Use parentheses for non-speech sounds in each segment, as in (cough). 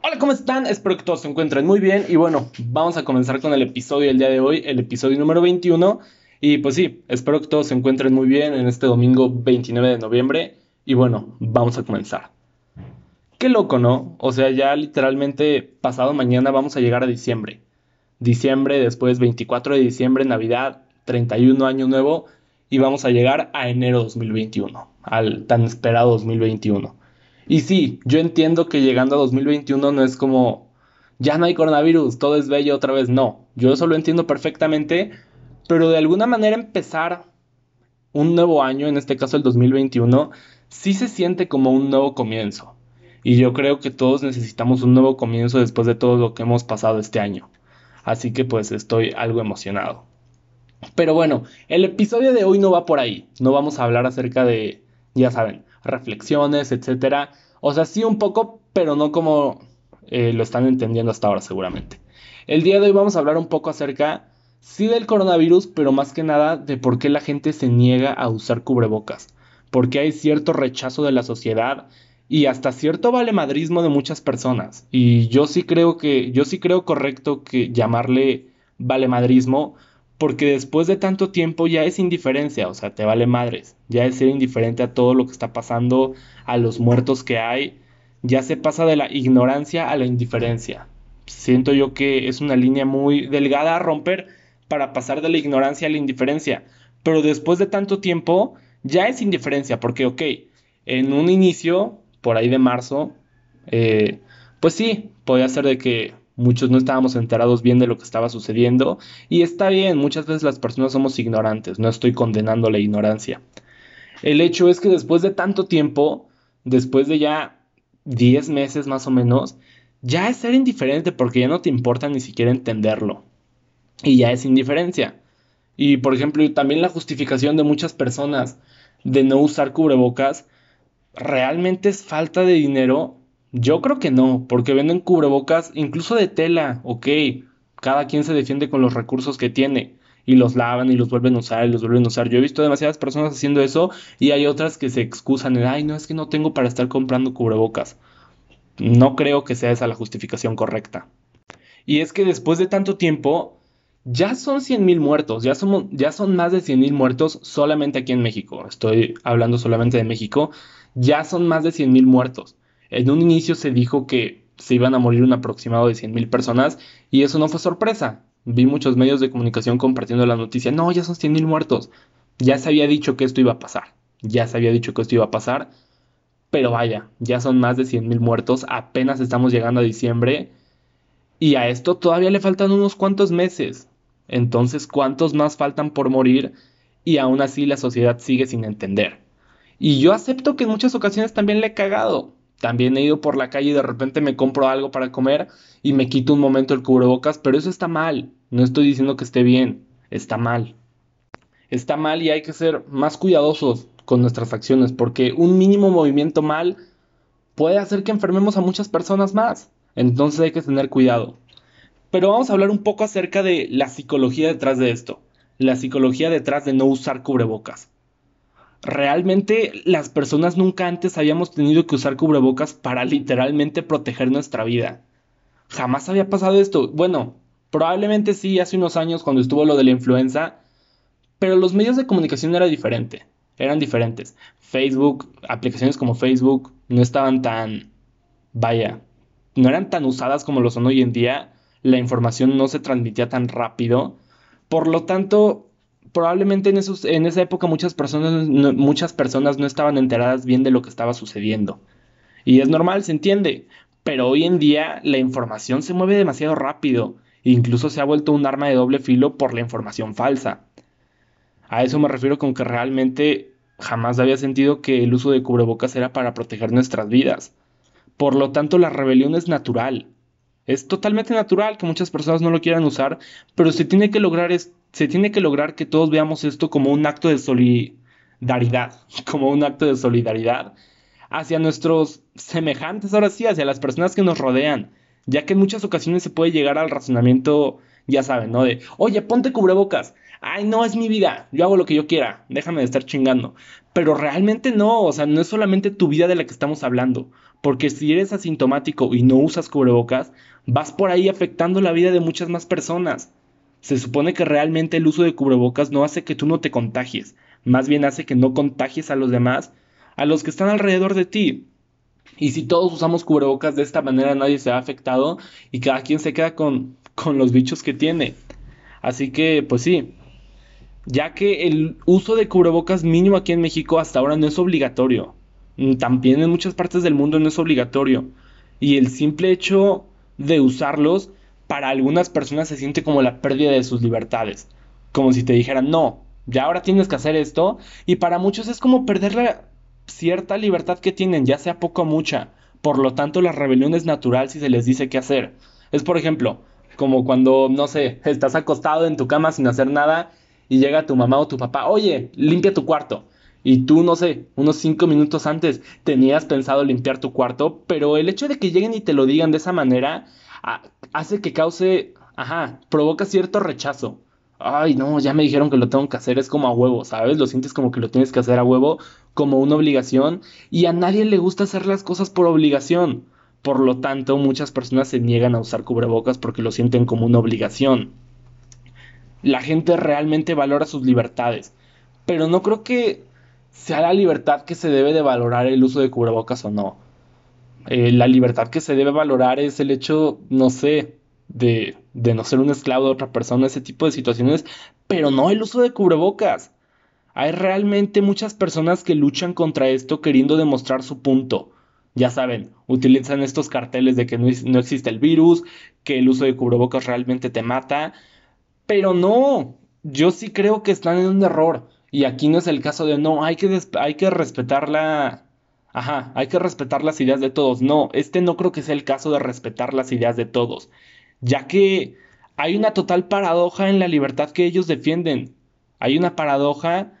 Hola, ¿cómo están? Espero que todos se encuentren muy bien. Y bueno, vamos a comenzar con el episodio del día de hoy, el episodio número 21. Y pues sí, espero que todos se encuentren muy bien en este domingo 29 de noviembre. Y bueno, vamos a comenzar. Qué loco, ¿no? O sea, ya literalmente pasado mañana vamos a llegar a diciembre. Diciembre, después 24 de diciembre, Navidad, 31 año nuevo. Y vamos a llegar a enero 2021, al tan esperado 2021. Y sí, yo entiendo que llegando a 2021 no es como, ya no hay coronavirus, todo es bello otra vez. No, yo eso lo entiendo perfectamente, pero de alguna manera empezar un nuevo año, en este caso el 2021, sí se siente como un nuevo comienzo. Y yo creo que todos necesitamos un nuevo comienzo después de todo lo que hemos pasado este año. Así que pues estoy algo emocionado. Pero bueno, el episodio de hoy no va por ahí. No vamos a hablar acerca de, ya saben, reflexiones, etcétera. O sea, sí un poco, pero no como eh, lo están entendiendo hasta ahora seguramente. El día de hoy vamos a hablar un poco acerca, sí del coronavirus, pero más que nada de por qué la gente se niega a usar cubrebocas. Porque hay cierto rechazo de la sociedad y hasta cierto valemadrismo de muchas personas. Y yo sí creo que, yo sí creo correcto que llamarle valemadrismo porque después de tanto tiempo ya es indiferencia, o sea, te vale madres, ya es ser indiferente a todo lo que está pasando, a los muertos que hay, ya se pasa de la ignorancia a la indiferencia. Siento yo que es una línea muy delgada a romper para pasar de la ignorancia a la indiferencia, pero después de tanto tiempo ya es indiferencia, porque ok, en un inicio, por ahí de marzo, eh, pues sí, podía ser de que muchos no estábamos enterados bien de lo que estaba sucediendo y está bien, muchas veces las personas somos ignorantes, no estoy condenando la ignorancia. El hecho es que después de tanto tiempo, después de ya 10 meses más o menos, ya es ser indiferente porque ya no te importa ni siquiera entenderlo. Y ya es indiferencia. Y por ejemplo, también la justificación de muchas personas de no usar cubrebocas, realmente es falta de dinero yo creo que no, porque venden cubrebocas incluso de tela, ok. Cada quien se defiende con los recursos que tiene y los lavan y los vuelven a usar y los vuelven a usar. Yo he visto demasiadas personas haciendo eso y hay otras que se excusan en, ay, no, es que no tengo para estar comprando cubrebocas. No creo que sea esa la justificación correcta. Y es que después de tanto tiempo, ya son 100 mil muertos, ya, ya son más de 100 mil muertos solamente aquí en México. Estoy hablando solamente de México. Ya son más de 100 mil muertos. En un inicio se dijo que se iban a morir un aproximado de 100.000 personas y eso no fue sorpresa. Vi muchos medios de comunicación compartiendo la noticia, no, ya son 100.000 muertos. Ya se había dicho que esto iba a pasar. Ya se había dicho que esto iba a pasar. Pero vaya, ya son más de 100.000 muertos, apenas estamos llegando a diciembre y a esto todavía le faltan unos cuantos meses. Entonces, ¿cuántos más faltan por morir? Y aún así la sociedad sigue sin entender. Y yo acepto que en muchas ocasiones también le he cagado. También he ido por la calle y de repente me compro algo para comer y me quito un momento el cubrebocas, pero eso está mal. No estoy diciendo que esté bien, está mal. Está mal y hay que ser más cuidadosos con nuestras acciones porque un mínimo movimiento mal puede hacer que enfermemos a muchas personas más. Entonces hay que tener cuidado. Pero vamos a hablar un poco acerca de la psicología detrás de esto. La psicología detrás de no usar cubrebocas realmente las personas nunca antes habíamos tenido que usar cubrebocas para literalmente proteger nuestra vida. Jamás había pasado esto. Bueno, probablemente sí hace unos años cuando estuvo lo de la influenza, pero los medios de comunicación eran diferentes. Eran diferentes. Facebook, aplicaciones como Facebook no estaban tan, vaya, no eran tan usadas como lo son hoy en día. La información no se transmitía tan rápido. Por lo tanto, probablemente en, esa época muchas personas, no, muchas personas no estaban enteradas bien de lo que estaba sucediendo. Y es normal, se entiende. Pero hoy en día la información se mueve demasiado rápido. E incluso se ha vuelto un arma de doble filo por la información falsa. A eso me refiero con que realmente jamás había sentido que el uso de cubrebocas era para proteger nuestras vidas. Por lo tanto, la rebelión es natural. Es totalmente natural que muchas personas no lo quieran usar, pero se tiene que lograr se tiene que lograr que todos veamos esto como un acto de solidaridad, (laughs) como un acto de solidaridad hacia nuestros semejantes, ahora sí, hacia las personas que nos rodean, ya que en muchas ocasiones se puede llegar al razonamiento, ya saben, ¿no? De, oye, ponte cubrebocas, ay, no, es mi vida, yo hago lo que yo quiera, déjame de estar chingando. Pero realmente no, o sea, no es solamente tu vida de la que estamos hablando, Porque si eres asintomático y no usas cubrebocas, vas por ahí afectando la vida de muchas más personas. Se supone que realmente el uso de cubrebocas no hace que tú no te contagies, más bien hace que no contagies a los demás, a los que están alrededor de ti. Y si todos usamos cubrebocas de esta manera, nadie se ha afectado y cada quien se queda con, con los bichos que tiene. Así que, pues sí, ya que el uso de cubrebocas mínimo aquí en México hasta ahora no es obligatorio. Mm, también en muchas partes del mundo no es obligatorio. Y el simple hecho de usarlos para algunas personas se siente como la pérdida de sus libertades. Como si te dijeran, no, ya ahora tienes que hacer esto. Y para muchos es como perder la cierta libertad que tienen, ya sea poco o mucha. Por lo tanto, la rebelión es natural si se les dice qué hacer. Es por ejemplo, como cuando, no sé, estás acostado en tu cama sin hacer nada y llega tu mamá o tu papá, oye, limpia tu cuarto. Y tú, no sé, unos cinco minutos antes tenías pensado limpiar tu cuarto, pero el hecho de que lleguen y te lo digan de esa manera hace que cause, ajá, provoca cierto rechazo. Ay, no, ya me dijeron que lo tengo que hacer, es como a huevo, ¿sabes? Lo sientes como que lo tienes que hacer a huevo, como una obligación, y a nadie le gusta hacer las cosas por obligación. Por lo tanto, muchas personas se niegan a usar cubrebocas porque lo sienten como una obligación. La gente realmente valora sus libertades, pero no creo que sea la libertad que se debe de valorar el uso de cubrebocas o no. Eh, la libertad que se debe valorar es el hecho, no sé, de, de no ser un esclavo de otra persona, ese tipo de situaciones, pero no el uso de cubrebocas. Hay realmente muchas personas que luchan contra esto queriendo demostrar su punto. Ya saben, utilizan estos carteles de que no, no existe el virus, que el uso de cubrebocas realmente te mata, pero no, yo sí creo que están en un error. Y aquí no es el caso de no, hay que, hay que respetar la... Ajá, hay que respetar las ideas de todos. No, este no creo que sea el caso de respetar las ideas de todos, ya que hay una total paradoja en la libertad que ellos defienden. Hay una paradoja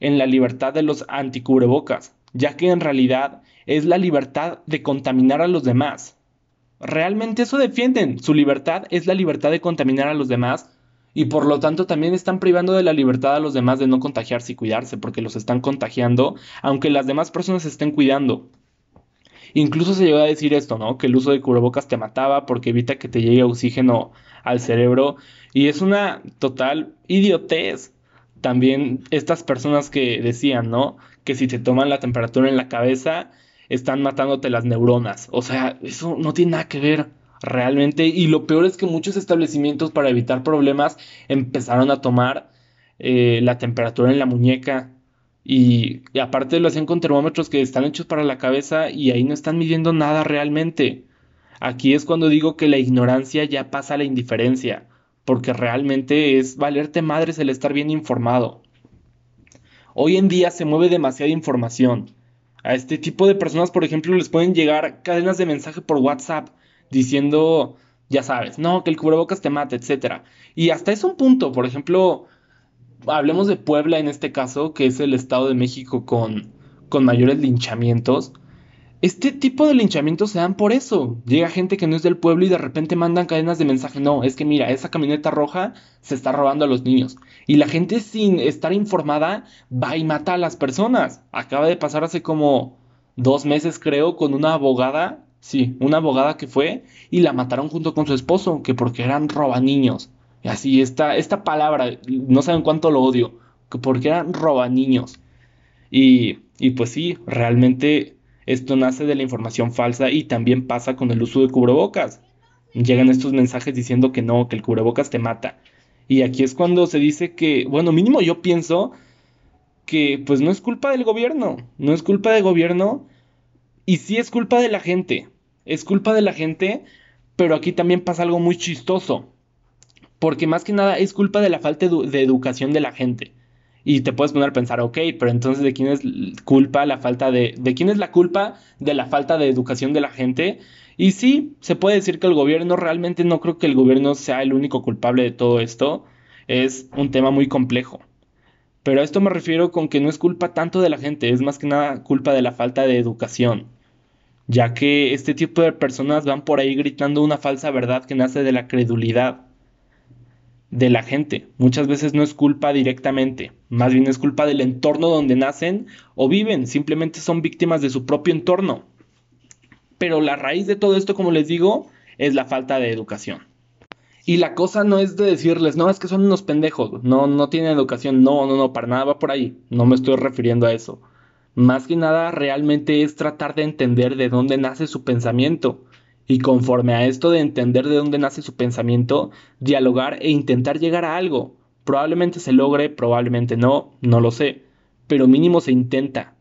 en la libertad de los anticubrebocas, ya que en realidad es la libertad de contaminar a los demás. Realmente eso defienden. Su libertad es la libertad de contaminar a los demás y por lo tanto también están privando de la libertad a los demás de no contagiarse y cuidarse porque los están contagiando, aunque las demás personas se estén cuidando. Incluso se llegó a decir esto, ¿no? Que el uso de cubrebocas te mataba porque evita que te llegue oxígeno al cerebro y es una total idiotez. También estas personas que decían, ¿no? Que si te toman la temperatura en la cabeza están matándote las neuronas. O sea, eso no tiene nada que ver realmente. Y lo peor es que muchos establecimientos para evitar problemas empezaron a tomar eh, la temperatura en la muñeca. Y, aparte lo hacían con termómetros que están hechos para la cabeza y ahí no están midiendo nada realmente. Aquí es cuando digo que la ignorancia ya pasa a la indiferencia, porque realmente es valerte madres el estar bien informado. Hoy en día se mueve demasiada información. A este tipo de personas, por ejemplo, les pueden llegar cadenas de mensaje por WhatsApp diciendo, ya sabes, no, que el cubrebocas te mata, etc. Y hasta es un punto, por ejemplo, hablemos de Puebla en este caso, que es el Estado de México con, con mayores linchamientos. Este tipo de linchamientos se dan por eso. Llega gente que no es del pueblo y de repente mandan cadenas de mensaje. No, es que mira, esa camioneta roja se está robando a los niños. Y la gente sin estar informada va y mata a las personas. Acaba de pasar hace como dos meses creo con una abogada Sí, una abogada que fue y la mataron junto con su esposo, que porque eran robaniños. Y así, esta, esta palabra, no saben cuánto lo odio, que porque eran robaniños. Y, y pues sí, realmente esto nace de la información falsa y también pasa con el uso de cubrebocas. Llegan estos mensajes diciendo que no, que el cubrebocas te mata. Y aquí es cuando se dice que, bueno, mínimo yo pienso que pues no es culpa del gobierno, no es culpa del gobierno y sí es culpa de la gente es culpa de la gente, pero aquí también pasa algo muy chistoso. Porque más que nada es culpa de la falta de educación de la gente. Y te puedes poner a pensar, ok, pero entonces ¿de quién es culpa la falta de... ¿De quién es la culpa de la falta de educación de la gente? Y sí, se puede decir que el gobierno, realmente no creo que el gobierno sea el único culpable de todo esto. Es un tema muy complejo. Pero a esto me refiero con que no es culpa tanto de la gente, es más que nada culpa de la falta de educación ya que este tipo de personas van por ahí gritando una falsa verdad que nace de la credulidad de la gente. Muchas veces no es culpa directamente, más bien es culpa del entorno donde nacen o viven, simplemente son víctimas de su propio entorno. Pero la raíz de todo esto, como les digo, es la falta de educación. Y la cosa no es de decirles, no, es que son unos pendejos, no, no tienen educación, no, no, no, para nada va por ahí, no me estoy refiriendo a eso. Más que nada realmente es tratar de entender de dónde nace su pensamiento. Y conforme a esto de entender de dónde nace su pensamiento, dialogar e intentar llegar a algo. Probablemente se logre, probablemente no, no lo sé, pero mínimo se intenta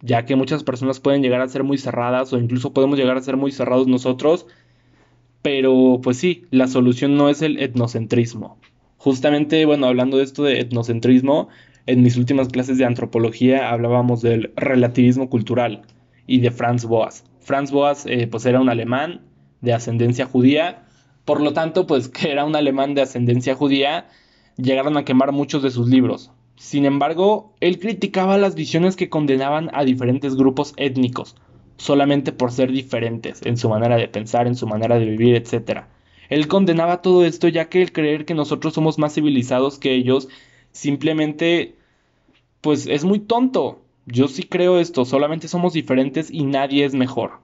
ya que muchas personas pueden llegar a ser muy cerradas o incluso podemos llegar a ser muy cerrados nosotros, pero pues sí, la solución no es el etnocentrismo. Justamente, bueno, hablando de esto de etnocentrismo, en mis últimas clases de antropología hablábamos del relativismo cultural y de Franz Boas. Franz Boas eh, pues era un alemán de ascendencia judía, por lo tanto, pues (laughs) que era un alemán de ascendencia judía, llegaron a quemar muchos de sus libros, sin embargo, él criticaba las visiones que condenaban a diferentes grupos étnicos, solamente por ser diferentes en su manera de pensar, en su manera de vivir, etc. Él condenaba todo esto ya que el creer que nosotros somos más civilizados que ellos simplemente pues es muy tonto. Yo sí creo esto, solamente somos diferentes y nadie es mejor.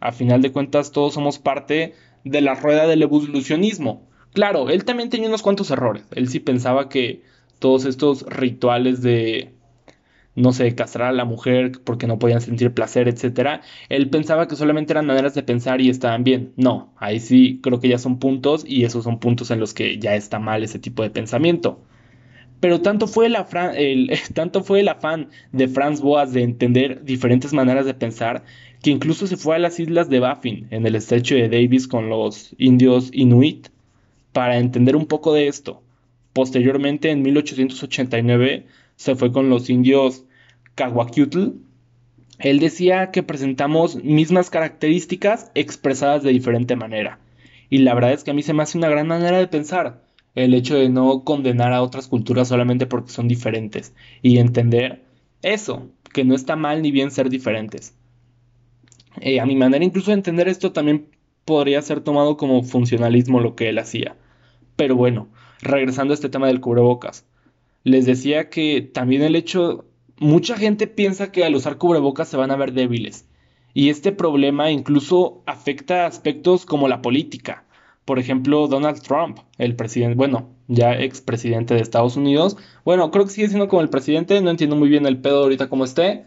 A final de cuentas todos somos parte de la rueda del evolucionismo. Claro, él también tenía unos cuantos errores. Él sí pensaba que todos estos rituales de, no sé, castrar a la mujer porque no podían sentir placer, etc. Él pensaba que solamente eran maneras de pensar y estaban bien. No, ahí sí creo que ya son puntos y esos son puntos en los que ya está mal ese tipo de pensamiento. Pero tanto fue, el, (laughs) tanto fue el afán de Franz Boas de entender diferentes maneras de pensar que incluso se fue a las islas de Baffin, en el estrecho de Davis con los indios Inuit, para entender un poco de esto. Posteriormente, en 1889, se fue con los indios Caguaquiutl. Él decía que presentamos mismas características expresadas de diferente manera. Y la verdad es que a mí se me hace una gran manera de pensar el hecho de no condenar a otras culturas solamente porque son diferentes y entender eso, que no está mal ni bien ser diferentes. Eh, a mi manera incluso de entender esto también podría ser tomado como funcionalismo lo que él hacía. Pero bueno, regresando a este tema del cubrebocas, les decía que también el hecho, mucha gente piensa que al usar cubrebocas se van a ver débiles. Y este problema incluso afecta aspectos como la política. Por ejemplo, Donald Trump, el presidente, bueno, ya expresidente de Estados Unidos. Bueno, creo que sigue siendo como el presidente, no entiendo muy bien el pedo ahorita como esté.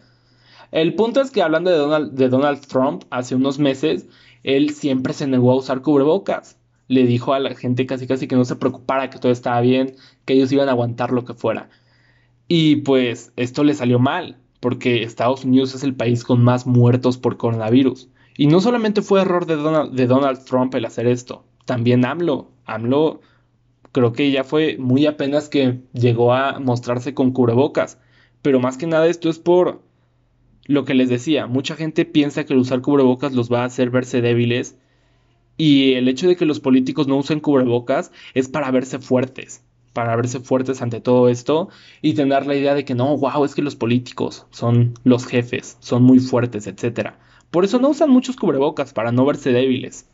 El punto es que hablando de Donald, Trump, hace unos meses, él siempre se negó a usar cubrebocas le dijo a la gente casi casi que no se preocupara, que todo estaba bien, que ellos iban a aguantar lo que fuera. Y pues esto le salió mal, porque Estados Unidos es el país con más muertos por coronavirus. Y no solamente fue error de Donald, de Donald Trump el hacer esto, también AMLO. AMLO creo que ya fue muy apenas que llegó a mostrarse con cubrebocas. Pero más que nada esto es por lo que les decía, mucha gente piensa que el usar cubrebocas los va a hacer verse débiles y el hecho de que los políticos no usen cubrebocas es para verse fuertes, para verse fuertes ante todo esto y tener la idea de que no, wow, es que los políticos son los jefes, son muy fuertes, etc. Por eso no usan muchos cubrebocas, para no verse débiles.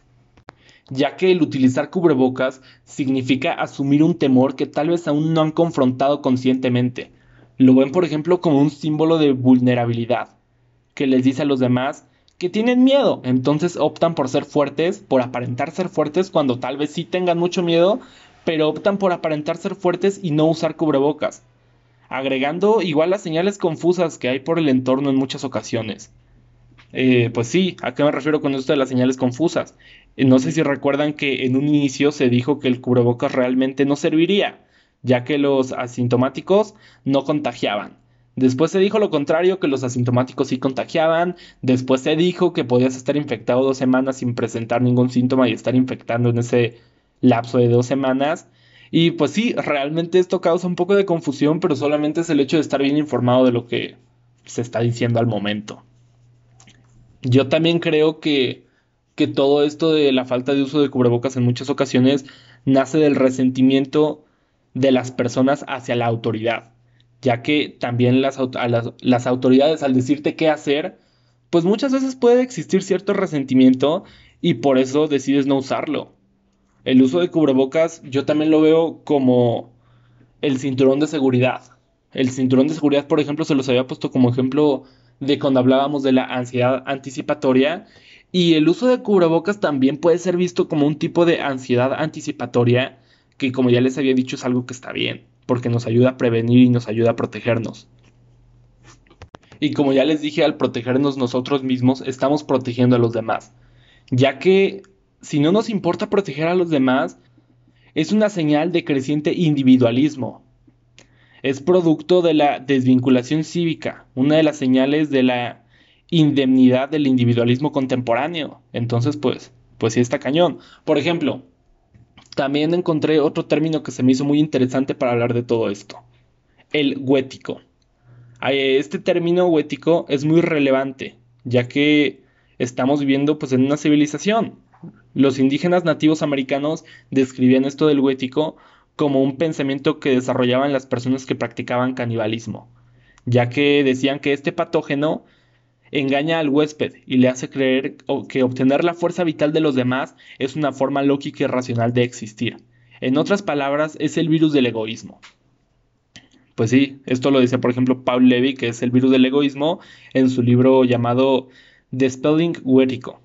Ya que el utilizar cubrebocas significa asumir un temor que tal vez aún no han confrontado conscientemente. Lo ven, por ejemplo, como un símbolo de vulnerabilidad, que les dice a los demás que tienen miedo, entonces optan por ser fuertes, por aparentar ser fuertes cuando tal vez sí tengan mucho miedo, pero optan por aparentar ser fuertes y no usar cubrebocas, agregando igual las señales confusas que hay por el entorno en muchas ocasiones. Eh, pues sí, ¿a qué me refiero con esto de las señales confusas? No sé si recuerdan que en un inicio se dijo que el cubrebocas realmente no serviría, ya que los asintomáticos no contagiaban. Después se dijo lo contrario, que los asintomáticos sí contagiaban. Después se dijo que podías estar infectado dos semanas sin presentar ningún síntoma y estar infectando en ese lapso de dos semanas. Y pues sí, realmente esto causa un poco de confusión, pero solamente es el hecho de estar bien informado de lo que se está diciendo al momento. Yo también creo que, que todo esto de la falta de uso de cubrebocas en muchas ocasiones nace del resentimiento de las personas hacia la autoridad ya que también las, las, autoridades al decirte qué hacer, pues muchas veces puede existir cierto resentimiento y por eso decides no usarlo. El uso de cubrebocas yo también lo veo como el cinturón de seguridad. El cinturón de seguridad, por ejemplo, se los había puesto como ejemplo de cuando hablábamos de la ansiedad anticipatoria Y el uso de cubrebocas también puede ser visto como un tipo de ansiedad anticipatoria que como ya les había dicho es algo que está bien, porque nos ayuda a prevenir y nos ayuda a protegernos. Y como ya les dije, al protegernos nosotros mismos, estamos protegiendo a los demás, ya que si no nos importa proteger a los demás, es una señal de creciente individualismo. Es producto de la desvinculación cívica, una de las señales de la indemnidad del individualismo contemporáneo. Entonces, pues, pues sí está cañón. Por ejemplo, también encontré otro término que se me hizo muy interesante para hablar de todo esto. El huético. Este término huético es muy relevante, ya que estamos viviendo pues en una civilización. Los indígenas nativos americanos describían esto del huético como un pensamiento que desarrollaban las personas que practicaban canibalismo, ya que decían que este patógeno engaña al huésped y le hace creer que obtener la fuerza vital de los demás es una forma lógica y racional de existir. En otras palabras, es el virus del egoísmo. Pues sí, esto lo dice por ejemplo Paul Levy, que es el virus del egoísmo, en su libro llamado The Spelling Huético.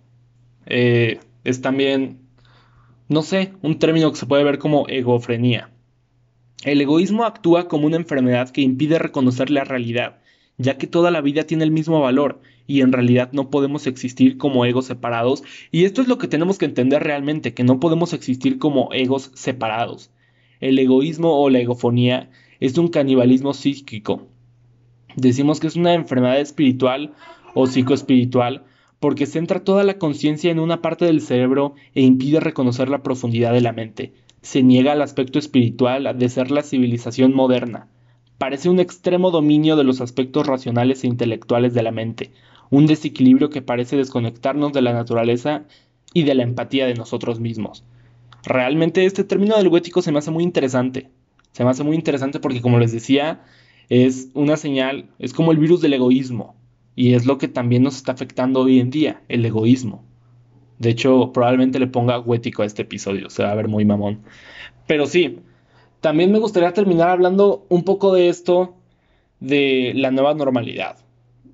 Eh, es también, no sé, un término que se puede ver como egofrenía. El egoísmo actúa como una enfermedad que impide reconocer la realidad ya que toda la vida tiene el mismo valor y en realidad no podemos existir como egos separados y esto es lo que tenemos que entender realmente, que no podemos existir como egos separados. El egoísmo o la egofonía es un canibalismo psíquico. Decimos que es una enfermedad espiritual o psicoespiritual porque centra toda la conciencia en una parte del cerebro e impide reconocer la profundidad de la mente. Se niega al aspecto espiritual de ser la civilización moderna parece un extremo dominio de los aspectos racionales e intelectuales de la mente, un desequilibrio que parece desconectarnos de la naturaleza y de la empatía de nosotros mismos. Realmente este término del huético se me hace muy interesante. Se me hace muy interesante porque como les decía, es una señal, es como el virus del egoísmo. Y es lo que también nos está afectando hoy en día, el egoísmo. De hecho, probablemente le ponga huético a este episodio, se va a ver muy mamón. Pero sí, también me gustaría terminar hablando un poco de esto de la nueva normalidad.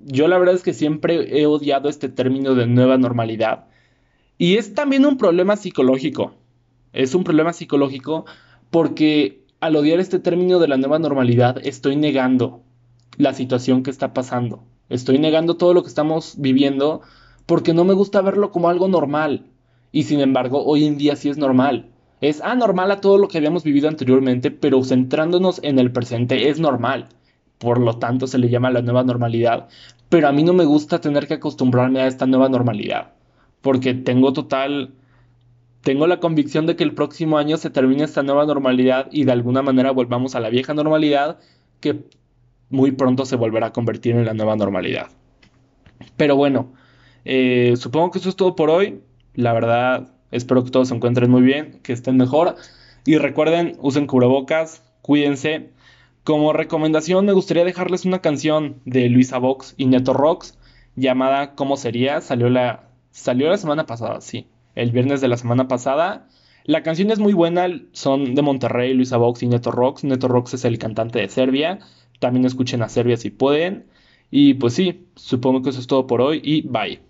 Yo la verdad es que siempre he odiado este término de nueva normalidad. Y es también un problema psicológico. Es un problema psicológico porque al odiar este término de la nueva normalidad estoy negando la situación que está pasando. Estoy negando todo lo que estamos viviendo porque no me gusta verlo como algo normal. Y sin embargo, hoy en día sí es normal es anormal a todo lo que habíamos vivido anteriormente, pero centrándonos en el presente es normal. Por lo tanto, se le llama la nueva normalidad. Pero a mí no me gusta tener que acostumbrarme a esta nueva normalidad, porque tengo total tengo la convicción de que el próximo año se termine esta nueva normalidad y de alguna manera volvamos a la vieja normalidad que muy pronto se volverá a convertir en la nueva normalidad. Pero bueno, eh, supongo que eso es todo por hoy. La verdad, Espero que todos se encuentren muy bien, que estén mejor. Y recuerden, usen cubrebocas, cuídense. Como recomendación me gustaría dejarles una canción de Luisa Vox y Neto Rocks llamada ¿Cómo sería? Salió la, salió la semana pasada, sí, el viernes de la semana pasada. La canción es muy buena, son de Monterrey, Luisa Vox y Neto Rocks. Neto Rocks es el cantante de Serbia. También escuchen a Serbia si pueden. Y pues sí, supongo que eso es todo por hoy y bye.